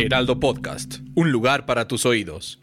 Heraldo Podcast, un lugar para tus oídos.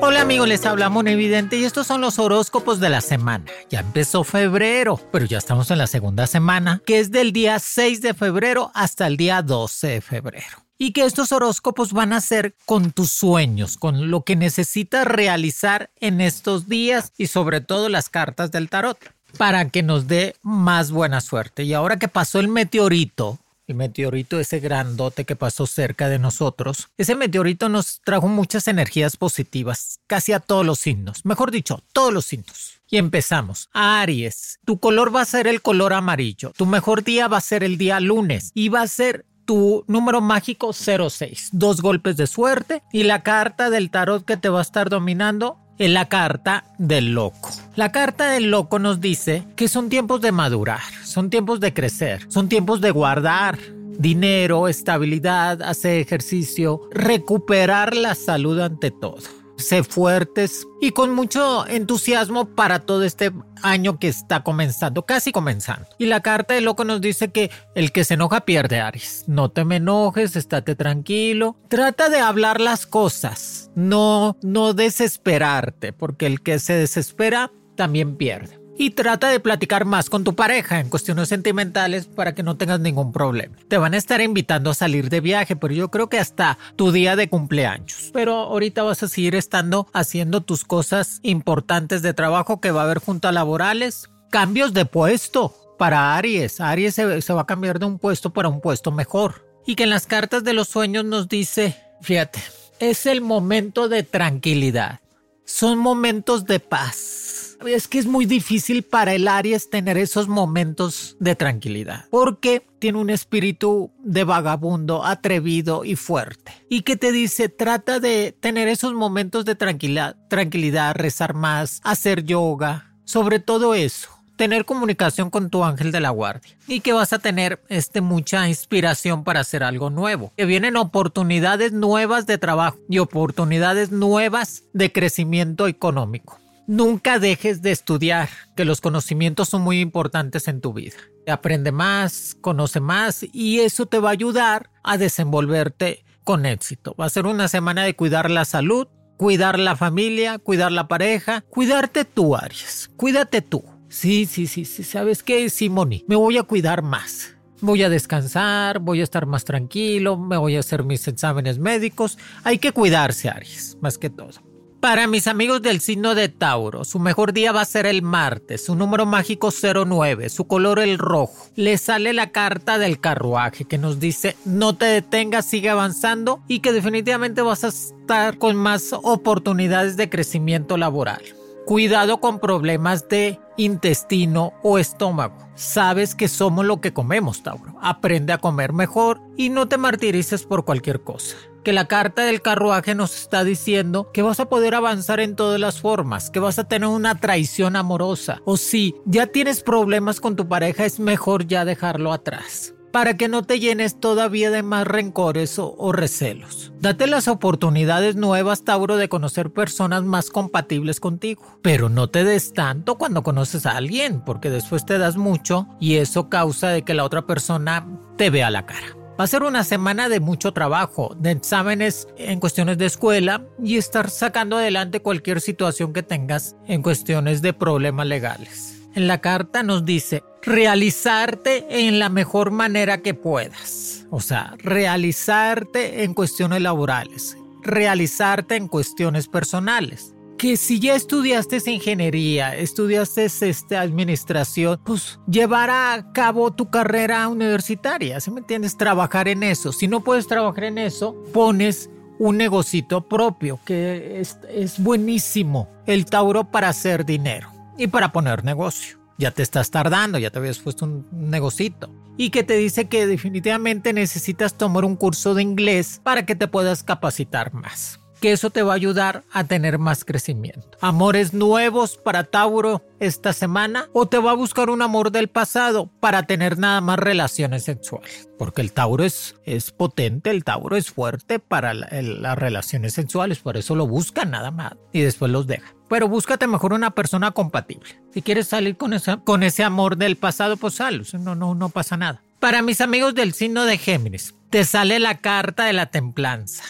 Hola amigos, les habla Evidente y estos son los horóscopos de la semana. Ya empezó febrero, pero ya estamos en la segunda semana, que es del día 6 de febrero hasta el día 12 de febrero y que estos horóscopos van a ser con tus sueños, con lo que necesitas realizar en estos días y sobre todo las cartas del tarot para que nos dé más buena suerte. Y ahora que pasó el meteorito, el meteorito ese grandote que pasó cerca de nosotros, ese meteorito nos trajo muchas energías positivas, casi a todos los signos, mejor dicho, todos los signos. Y empezamos. Aries, tu color va a ser el color amarillo. Tu mejor día va a ser el día lunes y va a ser tu número mágico 06, dos golpes de suerte y la carta del tarot que te va a estar dominando es la carta del loco. La carta del loco nos dice que son tiempos de madurar, son tiempos de crecer, son tiempos de guardar dinero, estabilidad, hacer ejercicio, recuperar la salud ante todo sé fuertes y con mucho entusiasmo para todo este año que está comenzando, casi comenzando. Y la carta de loco nos dice que el que se enoja pierde Aries. No te me enojes, estate tranquilo. Trata de hablar las cosas, no, no desesperarte, porque el que se desespera también pierde y trata de platicar más con tu pareja en cuestiones sentimentales para que no tengas ningún problema. Te van a estar invitando a salir de viaje, pero yo creo que hasta tu día de cumpleaños. Pero ahorita vas a seguir estando haciendo tus cosas importantes de trabajo que va a haber junto a laborales, cambios de puesto para Aries. Aries se, se va a cambiar de un puesto para un puesto mejor. Y que en las cartas de los sueños nos dice, fíjate, es el momento de tranquilidad. Son momentos de paz es que es muy difícil para el Aries tener esos momentos de tranquilidad, porque tiene un espíritu de vagabundo, atrevido y fuerte. Y que te dice, trata de tener esos momentos de tranquilidad, tranquilidad, rezar más, hacer yoga, sobre todo eso tener comunicación con tu ángel de la guardia y que vas a tener este, mucha inspiración para hacer algo nuevo. Que vienen oportunidades nuevas de trabajo y oportunidades nuevas de crecimiento económico. Nunca dejes de estudiar, que los conocimientos son muy importantes en tu vida. Aprende más, conoce más y eso te va a ayudar a desenvolverte con éxito. Va a ser una semana de cuidar la salud, cuidar la familia, cuidar la pareja, cuidarte tú, Aries. Cuídate tú. Sí, sí, sí, sí. ¿Sabes qué, Simoni? Me voy a cuidar más. Voy a descansar, voy a estar más tranquilo, me voy a hacer mis exámenes médicos. Hay que cuidarse, Aries, más que todo. Para mis amigos del signo de Tauro, su mejor día va a ser el martes, su número mágico 09, su color el rojo. Le sale la carta del carruaje que nos dice no te detengas, sigue avanzando y que definitivamente vas a estar con más oportunidades de crecimiento laboral. Cuidado con problemas de intestino o estómago. Sabes que somos lo que comemos, Tauro. Aprende a comer mejor y no te martirices por cualquier cosa que la carta del carruaje nos está diciendo que vas a poder avanzar en todas las formas, que vas a tener una traición amorosa. O si ya tienes problemas con tu pareja, es mejor ya dejarlo atrás para que no te llenes todavía de más rencores o, recelos. Date las oportunidades nuevas, Tauro, de conocer personas más compatibles contigo. Pero no te des tanto cuando conoces a alguien, porque después te das mucho y eso causa de que la otra persona te vea la cara. Va a ser una semana de mucho trabajo, de exámenes en cuestiones de escuela y estar sacando adelante cualquier situación que tengas en cuestiones de problemas legales. En la carta nos dice realizarte en la mejor manera que puedas. O sea, realizarte en cuestiones laborales, realizarte en cuestiones personales que si ya estudiaste ingeniería, estudiaste esta administración, pues llevar a cabo tu carrera universitaria, ¿sí me entiendes? Trabajar en eso. Si no puedes trabajar en eso, pones un negocito propio, que es, es buenísimo el Tauro para hacer dinero y para poner negocio. ya te estás tardando, ya te habías puesto un negocito. Y que te dice que definitivamente necesitas tomar un curso de inglés para que te puedas capacitar más que eso te va a ayudar a tener más crecimiento. Amores nuevos para Tauro esta semana o te va a buscar un amor del pasado para tener nada más relaciones sexuales. Porque el Tauro es, es potente, el Tauro es fuerte para las relaciones sexuales, por eso lo busca nada más y después los deja. Pero búscate mejor una persona compatible. Si quieres salir con, esa, con ese amor del pasado, pues sal, no, no, no pasa nada. Para mis amigos del signo de Géminis, te sale la carta de la templanza,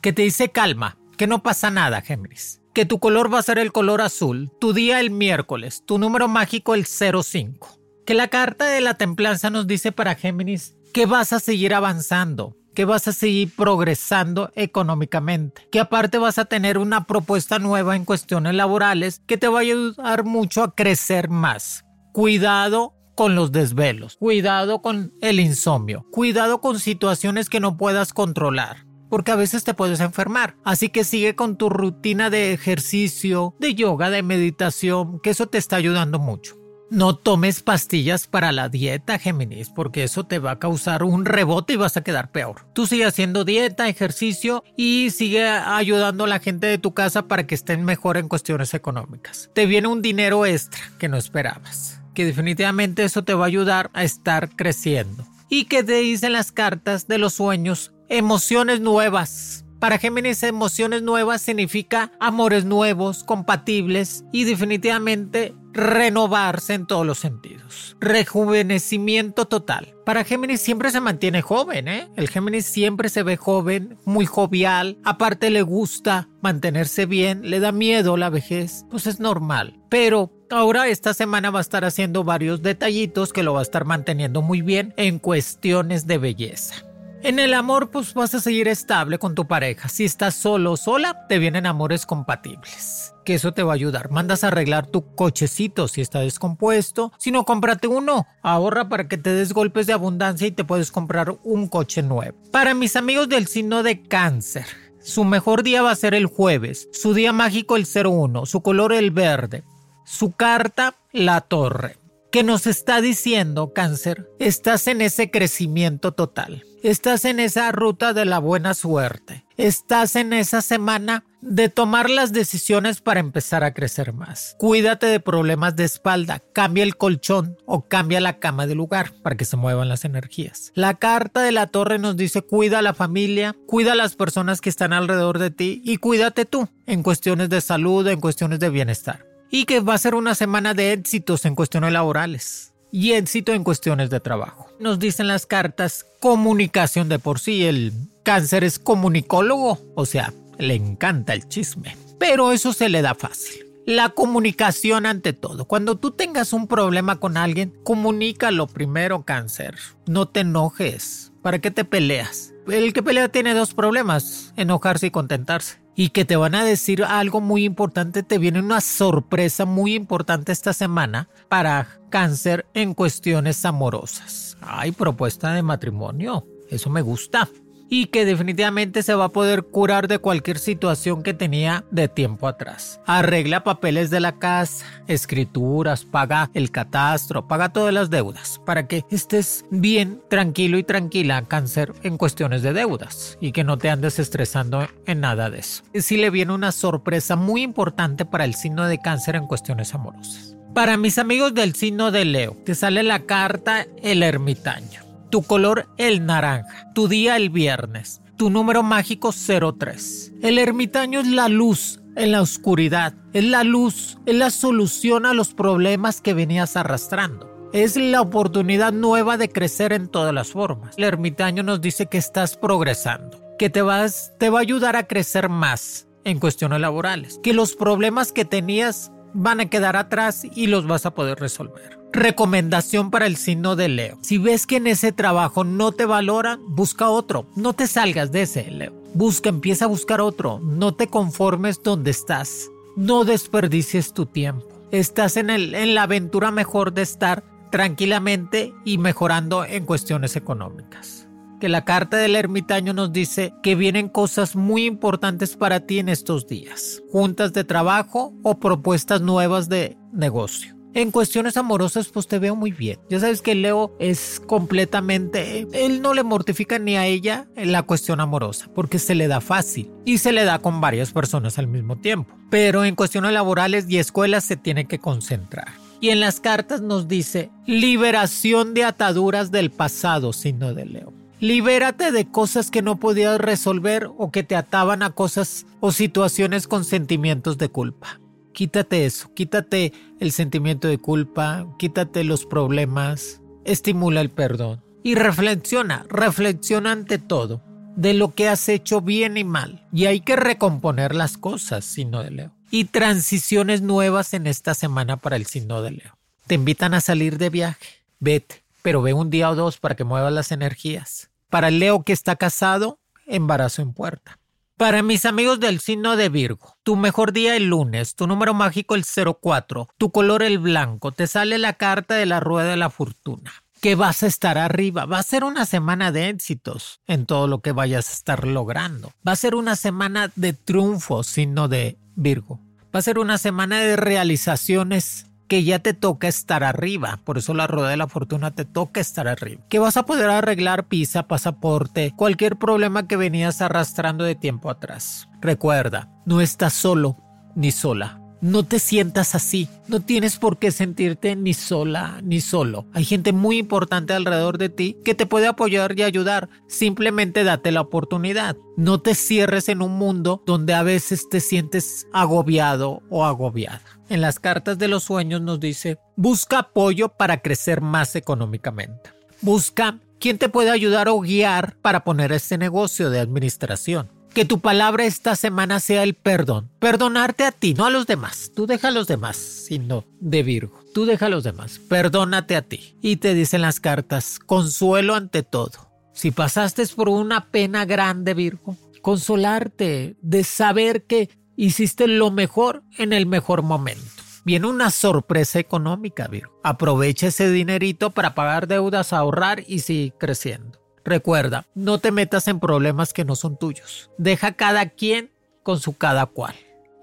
que te dice calma, que no pasa nada, Géminis. Que tu color va a ser el color azul, tu día el miércoles, tu número mágico el 05. Que la carta de la templanza nos dice para Géminis que vas a seguir avanzando, que vas a seguir progresando económicamente, que aparte vas a tener una propuesta nueva en cuestiones laborales que te va a ayudar mucho a crecer más. Cuidado con los desvelos, cuidado con el insomnio, cuidado con situaciones que no puedas controlar porque a veces te puedes enfermar. Así que sigue con tu rutina de ejercicio, de yoga, de meditación, que eso te está ayudando mucho. No tomes pastillas para la dieta, Géminis, porque eso te va a causar un rebote y vas a quedar peor. Tú sigue haciendo dieta, ejercicio y sigue ayudando a la gente de tu casa para que estén mejor en cuestiones económicas. Te viene un dinero extra que no esperabas, que definitivamente eso te va a ayudar a estar creciendo. Y que te dicen las cartas de los sueños emociones nuevas. Para Géminis, emociones nuevas significa amores nuevos, compatibles y definitivamente renovarse en todos los sentidos. Rejuvenecimiento total. Para Géminis siempre se mantiene joven, ¿eh? El Géminis siempre se ve joven, muy jovial, aparte le gusta mantenerse bien, le da miedo la vejez, pues es normal. Pero ahora esta semana va a estar haciendo varios detallitos que lo va a estar manteniendo muy bien en cuestiones de belleza. En el amor, pues vas a seguir estable con tu pareja. Si estás solo o sola, te vienen amores compatibles. Que eso te va a ayudar. Mandas a arreglar tu cochecito si está descompuesto. Si no, cómprate uno. Ahorra para que te des golpes de abundancia y te puedes comprar un coche nuevo. Para mis amigos del signo de cáncer. Su mejor día va a ser el jueves, su día mágico el 01, su color el verde, su carta la torre que nos está diciendo, cáncer, estás en ese crecimiento total, estás en esa ruta de la buena suerte, estás en esa semana de tomar las decisiones para empezar a crecer más. Cuídate de problemas de espalda, cambia el colchón o cambia la cama de lugar para que se muevan las energías. La carta de la torre nos dice cuida a la familia, cuida a las personas que están alrededor de ti y cuídate tú en cuestiones de salud, en cuestiones de bienestar y que va a ser una semana de éxitos en cuestiones laborales y éxito en cuestiones de trabajo. Nos dicen las cartas comunicación de por sí, el cáncer es comunicólogo, o sea, le encanta el chisme, pero eso se le da fácil. La comunicación ante todo. Cuando tú tengas un problema con alguien, comunícalo primero, cáncer. No te enojes. ¿Para qué te peleas? El que pelea tiene dos problemas, enojarse y contentarse y que te van a decir algo muy importante, te viene una sorpresa muy importante esta semana para cáncer en cuestiones amorosas. Hay propuesta de matrimonio, eso me gusta y que definitivamente se va a poder curar de cualquier situación que tenía de tiempo atrás. Arregla papeles de la casa, escrituras, paga el catastro, paga todas las deudas para que estés bien, tranquilo y tranquila, cáncer, en cuestiones de deudas y que no te andes estresando en nada de eso. Si le viene una sorpresa muy importante para el signo de cáncer en cuestiones amorosas. Para mis amigos del signo de Leo, te sale la carta El ermitaño tu color el naranja, tu día el viernes, tu número mágico 03. El ermitaño es la luz en la oscuridad, es la luz, es la solución a los problemas que venías arrastrando. Es la oportunidad nueva de crecer en todas las formas. El ermitaño nos dice que estás progresando, que te, vas, te va a ayudar a crecer más en cuestiones laborales, que los problemas que tenías van a quedar atrás y los vas a poder resolver. Recomendación para el signo de Leo. Si ves que en ese trabajo no te valoran, busca otro. No te salgas de ese, Leo. Busca, empieza a buscar otro. No te conformes donde estás. No desperdicies tu tiempo. Estás en, el, en la aventura mejor de estar tranquilamente y mejorando en cuestiones económicas. Que la carta del ermitaño nos dice que vienen cosas muy importantes para ti en estos días. Juntas de trabajo o propuestas nuevas de negocio En cuestiones amorosas, pues te veo muy bien. Ya sabes que Leo es completamente... Él no le mortifica ni a ella la cuestión amorosa, porque se le da fácil y se le da con varias personas al mismo tiempo. Pero en cuestiones laborales y escuelas se tiene que concentrar. Y en las cartas nos dice liberación de ataduras del pasado, signo de Leo. Libérate de cosas que no podías resolver o que te ataban a cosas o situaciones con sentimientos de culpa. Quítate eso, quítate el sentimiento de culpa, quítate los problemas, estimula el perdón y reflexiona, reflexiona ante todo de lo que has hecho bien y mal. Y hay que recomponer las cosas, signo de Leo. Y transiciones nuevas en esta semana para el signo de Leo. Te invitan a salir de viaje, vete, pero ve un día o dos para que muevas las energías. Para el Leo que está casado, embarazo en puerta. Para mis amigos del signo de Virgo, tu mejor día el lunes, tu número mágico el 04, tu color el blanco, te sale la carta de la rueda de la fortuna. Que vas a estar arriba, va a ser una semana de éxitos en todo lo que vayas a estar logrando. Va a ser una semana de triunfo, signo de Virgo. Va a ser una semana de realizaciones que ya te toca estar arriba. Por eso la rueda de la fortuna te toca estar arriba. Que vas a poder arreglar visa, pasaporte, cualquier problema que venías arrastrando de tiempo atrás. Recuerda, no estás solo ni sola. No te sientas así. No tienes por qué sentirte ni sola ni solo. Hay gente muy importante alrededor de ti que te puede apoyar y ayudar. Simplemente date la oportunidad. No te cierres en un mundo donde a veces te sientes agobiado o agobiada. En las cartas de los sueños nos dice, busca apoyo para crecer más económicamente. Busca quien te puede ayudar o guiar para poner este negocio de administración. Que tu palabra esta semana sea el perdón. Perdonarte a ti, no a los demás. Tú deja a los demás, sino de Virgo. Tú deja a los demás. Perdónate a ti. Y te dicen las cartas, consuelo ante todo. Si pasaste por una pena grande, Virgo, consolarte de saber que hiciste lo mejor en el mejor momento. Viene una sorpresa económica, Virgo. Aprovecha ese dinerito para pagar deudas, ahorrar y seguir creciendo. Recuerda, no te metas en problemas que no son tuyos. Deja cada quien con su cada cual.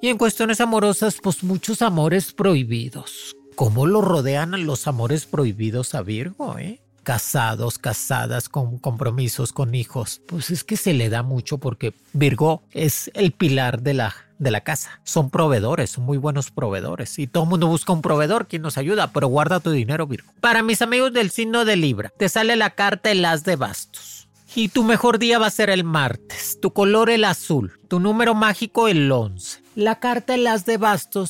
Y en cuestiones amorosas, pues muchos amores prohibidos. ¿Cómo lo rodean los amores prohibidos a Virgo, eh? Casados, casadas, con compromisos, con hijos. Pues es que se le da mucho porque Virgo es el pilar de la de la casa. Son proveedores, son muy buenos proveedores. Y todo el mundo busca un proveedor quien nos ayuda, pero guarda tu dinero, Virgo. Para mis amigos del signo de Libra, te sale la carta el as de bastos. Y tu mejor día va a ser el martes. Tu color el azul. Tu número mágico el 11. La carta el as de bastos.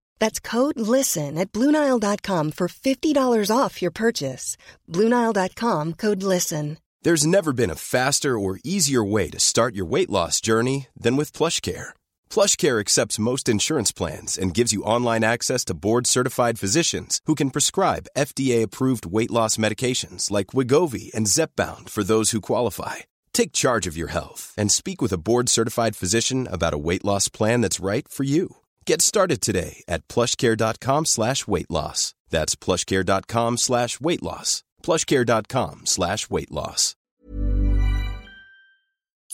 That's code LISTEN at Bluenile.com for $50 off your purchase. Bluenile.com code LISTEN. There's never been a faster or easier way to start your weight loss journey than with PlushCare PlushCare accepts most insurance plans and gives you online access to board-certified physicians who can prescribe FDA-approved weight loss medications like Wigovi and Zepbound for those who qualify. Take charge of your health and speak with a board-certified physician about a weight loss plan that's right for you. Get started today at plushcare.com slash weight loss. That's plushcare.com slash weight loss. plushcare.com slash weight loss.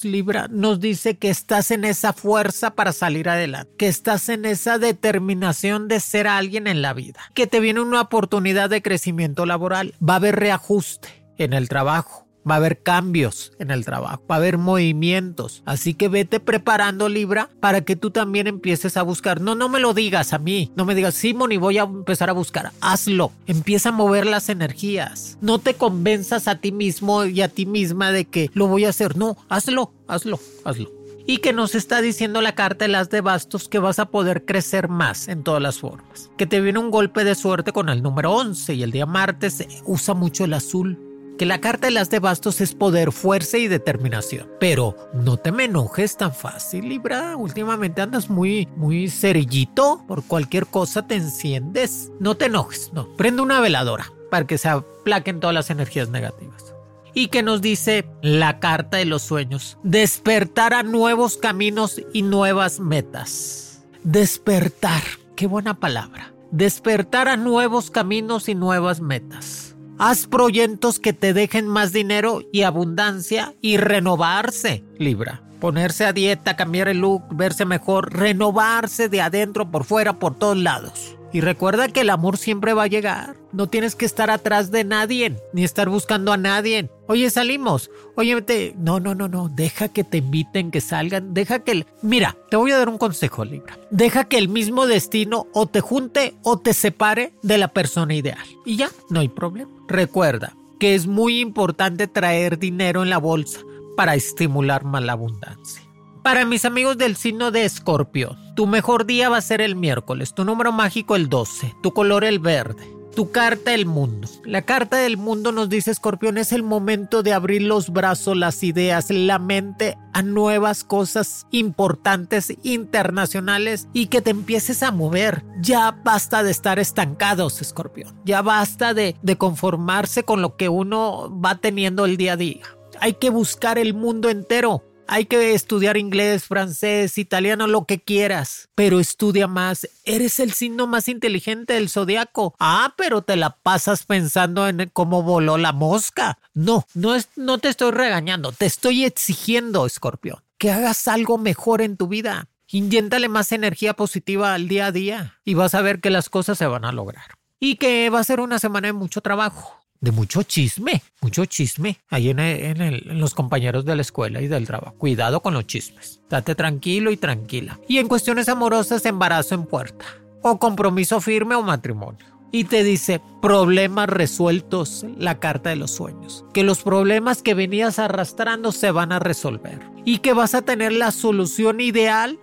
Libra nos dice que estás en esa fuerza para salir adelante, que estás en esa determinación de ser alguien en la vida, que te viene una oportunidad de crecimiento laboral, va a haber reajuste en el trabajo, va a haber cambios en el trabajo, va a haber movimientos. Así que vete preparando Libra para que tú también empieces a buscar. No, no me lo digas a mí, no me digas, Simón, y voy a empezar a buscar. Hazlo, empieza a mover las energías. No te convenzas a ti mismo y a ti misma de que lo voy a hacer. No, hazlo, hazlo, hazlo y que nos está diciendo la carta de las de bastos que vas a poder crecer más en todas las formas. Que te viene un golpe de suerte con el número 11 y el día martes usa mucho el azul. Que la carta de las de bastos es poder, fuerza y determinación. Pero no te me enojes tan fácil, Libra. Últimamente andas muy, muy cerillito. Por cualquier cosa te enciendes. No te enojes, no. Prende una veladora para que se aplaquen todas las energías negativas y que nos dice la carta de los sueños. Despertar a nuevos caminos y nuevas metas. Despertar, qué buena palabra. Despertar a nuevos caminos y nuevas metas. Haz proyectos que te dejen más dinero y abundancia y renovarse, Libra. Ponerse a dieta, cambiar el look, verse mejor, renovarse de adentro, por fuera, por todos lados. Y recuerda que el amor siempre va a llegar. No tienes que estar atrás de nadie, ni estar buscando a nadie. Oye, salimos. Oye, no, no, no, no. Deja que te inviten, que salgan. Deja que... El... Mira, te voy a dar un consejo, Libra. Deja que el mismo destino o te junte o te separe de la persona ideal. Y ya, no hay problema. Recuerda que es muy importante traer dinero en la bolsa para estimular más abundancia. Para mis amigos del signo de Escorpio, tu mejor día va a ser el miércoles, tu número mágico el 12, tu color el verde, tu carta el mundo. La carta del mundo nos dice Escorpión es el momento de abrir los brazos, las ideas, la mente a nuevas cosas importantes internacionales y que te empieces a mover. Ya basta de estar estancados, Escorpión. Ya basta de, de conformarse con lo que uno va teniendo el día a día. Hay que buscar el mundo entero hay que estudiar inglés, francés, italiano, lo que quieras, pero estudia más. Eres el signo más inteligente del zodiaco. Ah, pero te la pasas pensando en cómo voló la mosca. No, no, es, no te estoy regañando, te estoy exigiendo, escorpión, que hagas algo mejor en tu vida. Inyéntale más energía positiva al día a día y vas a ver que las cosas se van a lograr. Y que va a ser una semana de mucho trabajo de mucho chisme, mucho chisme ahí en, los compañeros de la escuela y del trabajo. Cuidado con los chismes. Date tranquilo y tranquila. Y en cuestiones amorosas, embarazo en puerta. O compromiso firme o matrimonio. Y te dice problemas resueltos, la carta de los sueños. Que los problemas que venías arrastrando se van a resolver. Y que vas a tener la solución ideal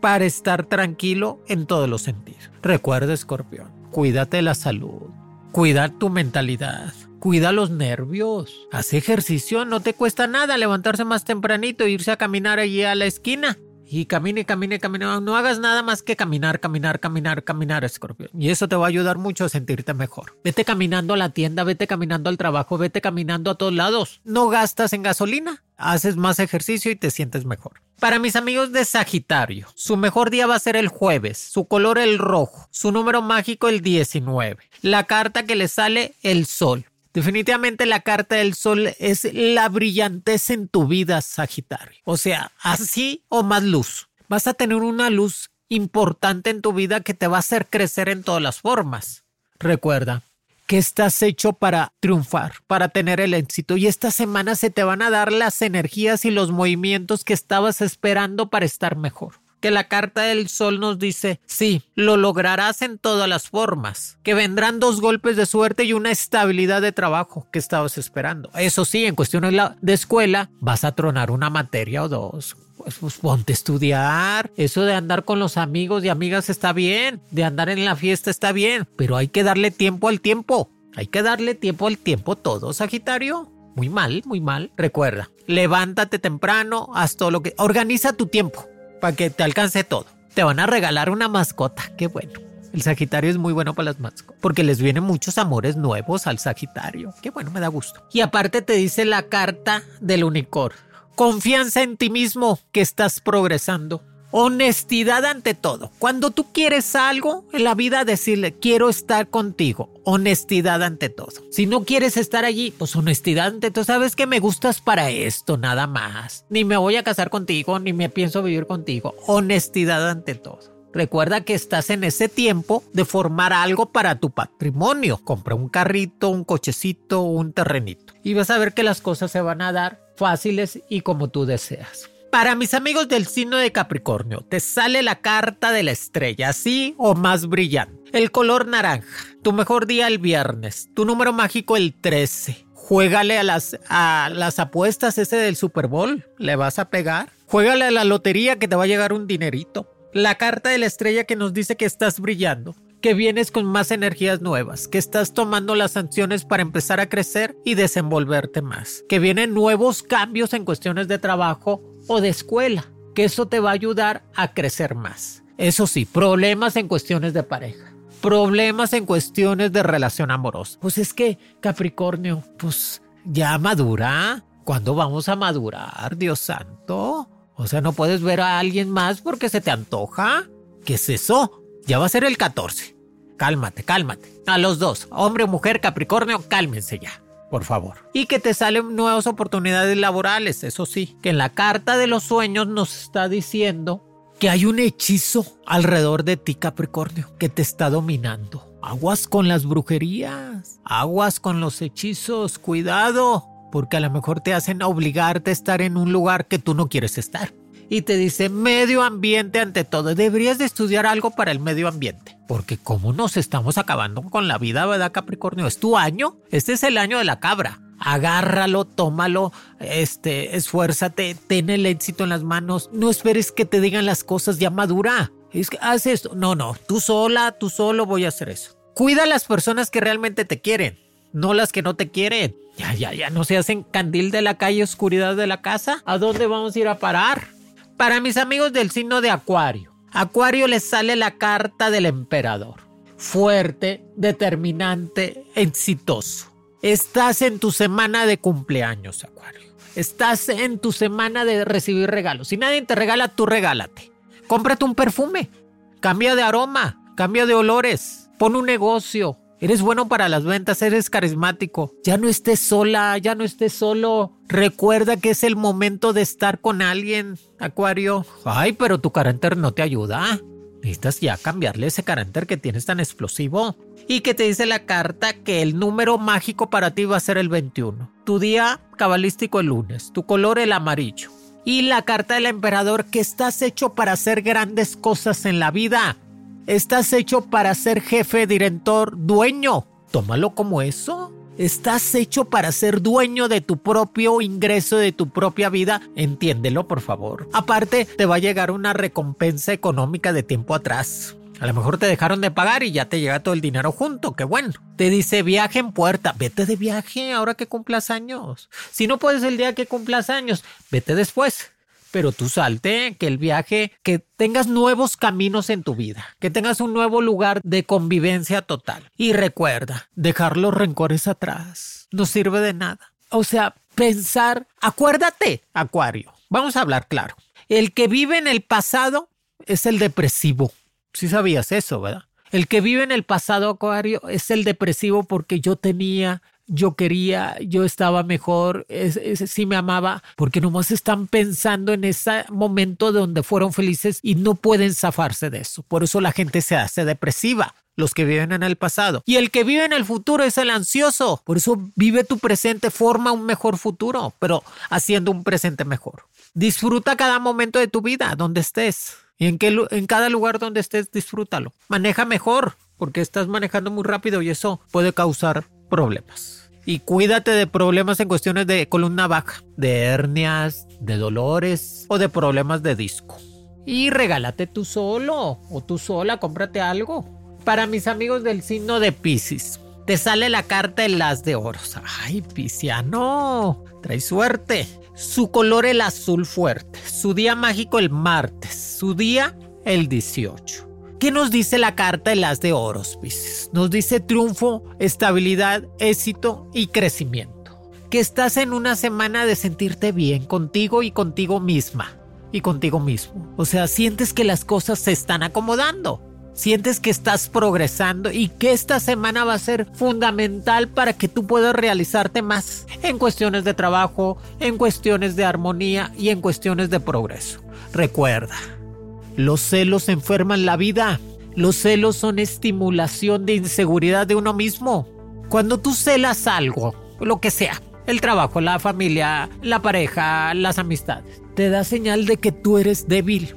para estar tranquilo en todos los sentidos. Recuerda, escorpión, cuídate la salud Cuidar tu mentalidad. Cuida los nervios. Haz ejercicio, no te cuesta nada levantarse más tempranito e irse a caminar allí a la esquina. Y camine, camine, camine. No hagas nada más que caminar, caminar, caminar, caminar, escorpión. Y eso te va a ayudar mucho a sentirte mejor. Vete caminando a la tienda, vete caminando al trabajo, vete caminando a todos lados. No gastas en gasolina. Haces más ejercicio y te sientes mejor. Para mis amigos de Sagitario, su mejor día va a ser el jueves, su color el rojo, su número mágico el 19, la carta que le sale el sol. Definitivamente la carta del sol es la brillantez en tu vida, Sagitario. O sea, así o más luz. Vas a tener una luz importante en tu vida que te va a hacer crecer en todas las formas. Recuerda, que estás hecho para triunfar, para tener el éxito. Y esta semana se te van a dar las energías y los movimientos que estabas esperando para estar mejor. Que la carta del sol nos dice, sí, lo lograrás en todas las formas, que vendrán dos golpes de suerte y una estabilidad de trabajo que estabas esperando. Eso sí, en cuestiones de escuela, vas a tronar una materia o dos, pues, pues, ponte a estudiar. Eso de andar con los amigos y amigas está bien. De andar en la fiesta está bien. Pero hay que darle tiempo al tiempo. Hay que darle tiempo al tiempo todo, Sagitario. Muy mal, muy mal. Recuerda, levántate temprano, haz todo lo que... Organiza tu tiempo para que te alcance todo. Te van a regalar una mascota. Qué bueno. El Sagitario es muy bueno para las mascotas. Porque les vienen muchos amores nuevos al Sagitario. Qué bueno, me da gusto. Y aparte te dice la carta del unicornio confianza en ti mismo que estás progresando. Honestidad ante todo. Cuando tú quieres algo en la vida, decirle, quiero estar contigo. Honestidad ante todo. Si no quieres estar allí, pues honestidad ante todo. Sabes que me gustas para esto, nada más. Ni me voy a casar contigo, ni me pienso vivir contigo. Honestidad ante todo. Recuerda que estás en ese tiempo de formar algo para tu patrimonio. Compra un carrito, un cochecito, un terrenito y vas a ver que las cosas se van a dar fáciles y como tú deseas. Para mis amigos del signo de Capricornio, te sale la carta de la estrella, así o más brillante. El color naranja, tu mejor día el viernes, tu número mágico el 13. Juégale a las, a las apuestas ese del Super Bowl, le vas a pegar. Juégale a la lotería que te va a llegar un dinerito. La carta de la estrella que nos dice que estás brillando que vienes con más energías nuevas, que estás tomando las sanciones para empezar a crecer y desenvolverte más, que vienen nuevos cambios en cuestiones de trabajo o de escuela, que eso te va a ayudar a crecer más. Eso sí, problemas en cuestiones de pareja, problemas en cuestiones de relación amorosa. Pues es que Capricornio, pues ya madura. ¿Cuándo vamos a madurar, Dios santo? O sea, no puedes ver a alguien más porque se te antoja. ¿Qué es eso? Ya va a ser el 14. Cálmate, cálmate. A los dos, hombre mujer, Capricornio, cálmense ya, por favor. Y que te salen nuevas oportunidades laborales, eso sí, que en la carta de los sueños nos está diciendo que hay un hechizo alrededor de ti, Capricornio, que te está dominando. Aguas con las brujerías, aguas con los hechizos, cuidado, porque a lo mejor te hacen obligarte a estar en un lugar que tú no quieres estar y te dice medio ambiente ante todo. Deberías de estudiar algo para el medio ambiente. Porque como nos estamos acabando con la vida, ¿verdad, Capricornio? Es tu año. Este es el año de la cabra. Agárralo, tómalo, este, esfuérzate, ten el éxito en las manos. No esperes que te digan las cosas ya madura. Es que haz esto. No, no, tú sola, tú solo voy a hacer eso. Cuida a las personas que realmente te quieren, no las que no te quieren. Ya, ya, ya no se hacen candil de la calle, oscuridad de la casa. ¿A dónde vamos a ir a parar? Para mis amigos del signo de Acuario, Acuario les sale la carta del emperador. Fuerte, determinante, exitoso. Estás en tu semana de cumpleaños, Acuario. Estás en tu semana de recibir regalos. Si nadie te regala, tú regálate. Cómprate un perfume. Cambia de aroma. Cambia de olores. Pon un negocio. Eres bueno para las ventas, eres carismático. Ya no estés sola, ya no estés solo. Recuerda que es el momento de estar con alguien, Acuario. Ay, pero tu carácter no te ayuda. Necesitas ya cambiarle ese carácter que tienes tan explosivo. Y que te dice la carta que el número mágico para ti va a ser el 21. Tu día cabalístico el lunes, tu color el amarillo. Y la carta del emperador que estás hecho para hacer grandes cosas en la vida. Estás hecho para ser jefe, director, dueño. Tómalo como eso. Estás hecho para ser dueño de tu propio ingreso, de tu propia vida. Entiéndelo, por favor. Aparte, te va a llegar una recompensa económica de tiempo atrás. A lo mejor te dejaron de pagar y ya te llega todo el dinero junto, qué bueno. Te dice viaje en puerta, vete de viaje ahora que cumplas años. Si no puedes el día que cumplas años, vete después pero tú salte, que el viaje, que tengas nuevos caminos en tu vida, que tengas un nuevo lugar de convivencia total. Y recuerda, dejar los rencores atrás no sirve de nada. O sea, pensar, acuérdate, Acuario, vamos a hablar claro. El que vive en el pasado es el depresivo. Si sabías eso, ¿verdad? El que vive en el pasado, Acuario, es el depresivo porque yo tenía yo quería, yo estaba mejor, ese sí me amaba, porque nomás están pensando en ese momento donde fueron felices y no pueden zafarse de eso. Por eso la gente se hace depresiva los que viven en el pasado. Y el que vive en el futuro es el ansioso. Por eso vive tu presente, forma un mejor futuro, pero haciendo un presente mejor. Disfruta cada momento de tu vida, donde estés. Y en, qué, en cada lugar donde estés, disfrútalo. Maneja mejor, porque estás manejando muy rápido y eso puede causar problemas. Y cuídate de problemas en cuestiones de columna baja, de hernias, de dolores o de problemas de disco. Y regálate tú solo o tú sola, cómprate algo. Para mis amigos del signo de Pisces, te sale la carta el las de oros. Ay, Pisciano, trae suerte. Su color el azul fuerte. Su día mágico el martes. Su día el 18. ¿Qué nos dice la carta de las de oros, Pisces? Nos dice triunfo, estabilidad, éxito y crecimiento. Que estás en una semana de sentirte bien contigo y contigo misma y contigo mismo. O sea, sientes que las cosas se están acomodando. Sientes que estás progresando y que esta semana va a ser fundamental para que tú puedas realizarte más en cuestiones de trabajo, en cuestiones de armonía y en cuestiones de progreso. Recuerda, los celos enferman la vida. Los celos son estimulación de inseguridad de uno mismo. Cuando tú celas algo, lo que sea, El trabajo, la familia, la pareja, las amistades. Te da señal de que tú eres débil,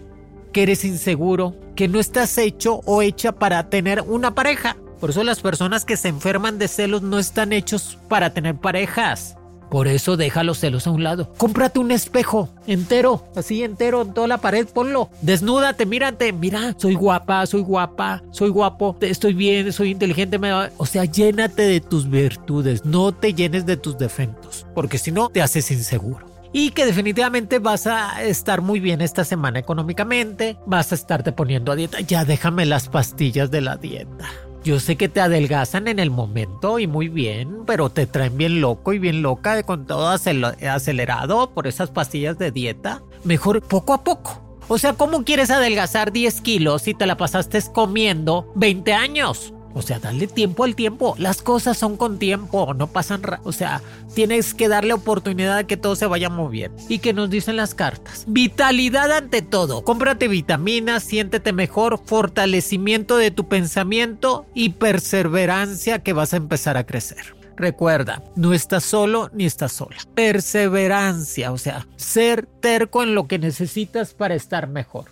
que eres inseguro, que no estás hecho o hecha para tener una pareja. Por eso las personas que se enferman de celos no están hechos para tener parejas. Por eso deja los celos a un lado. Cómprate un espejo entero, así entero en toda la pared, ponlo. Desnúdate, mírate, mira, soy guapa, soy guapa, soy guapo, estoy bien, soy inteligente. O sea, llénate de tus virtudes, no te llenes de tus defectos, porque si no te haces inseguro y que definitivamente vas a estar muy bien esta semana económicamente, vas a estarte poniendo a dieta, ya déjame las pastillas de la dieta. Yo sé que te adelgazan en el momento y muy bien, pero te traen bien loco y bien loca con todo acelerado por esas pastillas de dieta. Mejor poco a poco. O sea, ¿cómo quieres adelgazar 10 kilos si te la pasaste comiendo 20 años? O sea, dale tiempo al tiempo. Las cosas son con tiempo, no pasan. O sea, tienes que darle oportunidad a que todo se vaya moviendo. ¿Y que nos dicen las cartas? Vitalidad ante todo. Cómprate vitaminas, siéntete mejor, fortalecimiento de tu pensamiento y perseverancia que vas a empezar a crecer. Recuerda, no estás solo ni estás sola. Perseverancia, o sea, ser terco en lo que necesitas para estar mejor.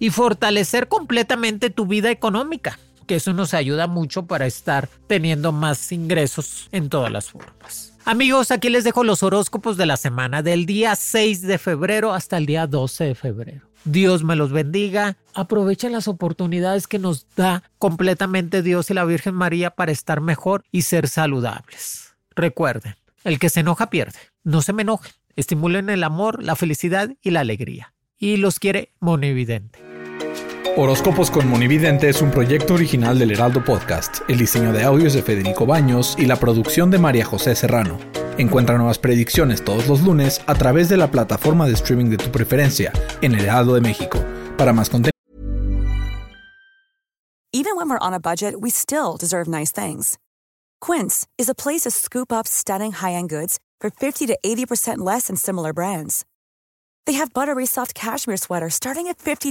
Y fortalecer completamente tu vida económica que eso nos ayuda mucho para estar teniendo más ingresos en todas las formas. Amigos, aquí les dejo los horóscopos de la semana del día 6 de febrero hasta el día 12 de febrero. Dios me los bendiga. Aprovechen las oportunidades que nos da completamente Dios y la Virgen María para estar mejor y ser saludables. Recuerden, el que se enoja pierde. No se me enojen. Estimulen el amor, la felicidad y la alegría. Y los quiere Monividente. Horóscopos con Monividente es un proyecto original del Heraldo Podcast. El diseño de audios de Federico Baños y la producción de María José Serrano. Encuentra nuevas predicciones todos los lunes a través de la plataforma de streaming de tu preferencia en El Heraldo de México. Para más contenido. Even when we're on a budget, we still deserve nice things. Quince is a place to scoop up stunning high-end goods for 50 to 80% less than similar brands. They have buttery soft cashmere sweaters starting at $50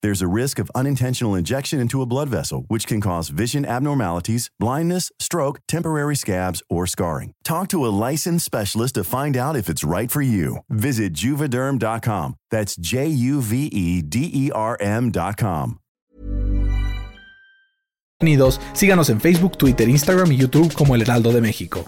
There's a risk of unintentional injection into a blood vessel, which can cause vision abnormalities, blindness, stroke, temporary scabs, or scarring. Talk to a licensed specialist to find out if it's right for you. Visit juvederm.com. That's J U V E D E R M.com. Bienvenidos. Síganos en Facebook, Twitter, Instagram y YouTube como El Heraldo de México.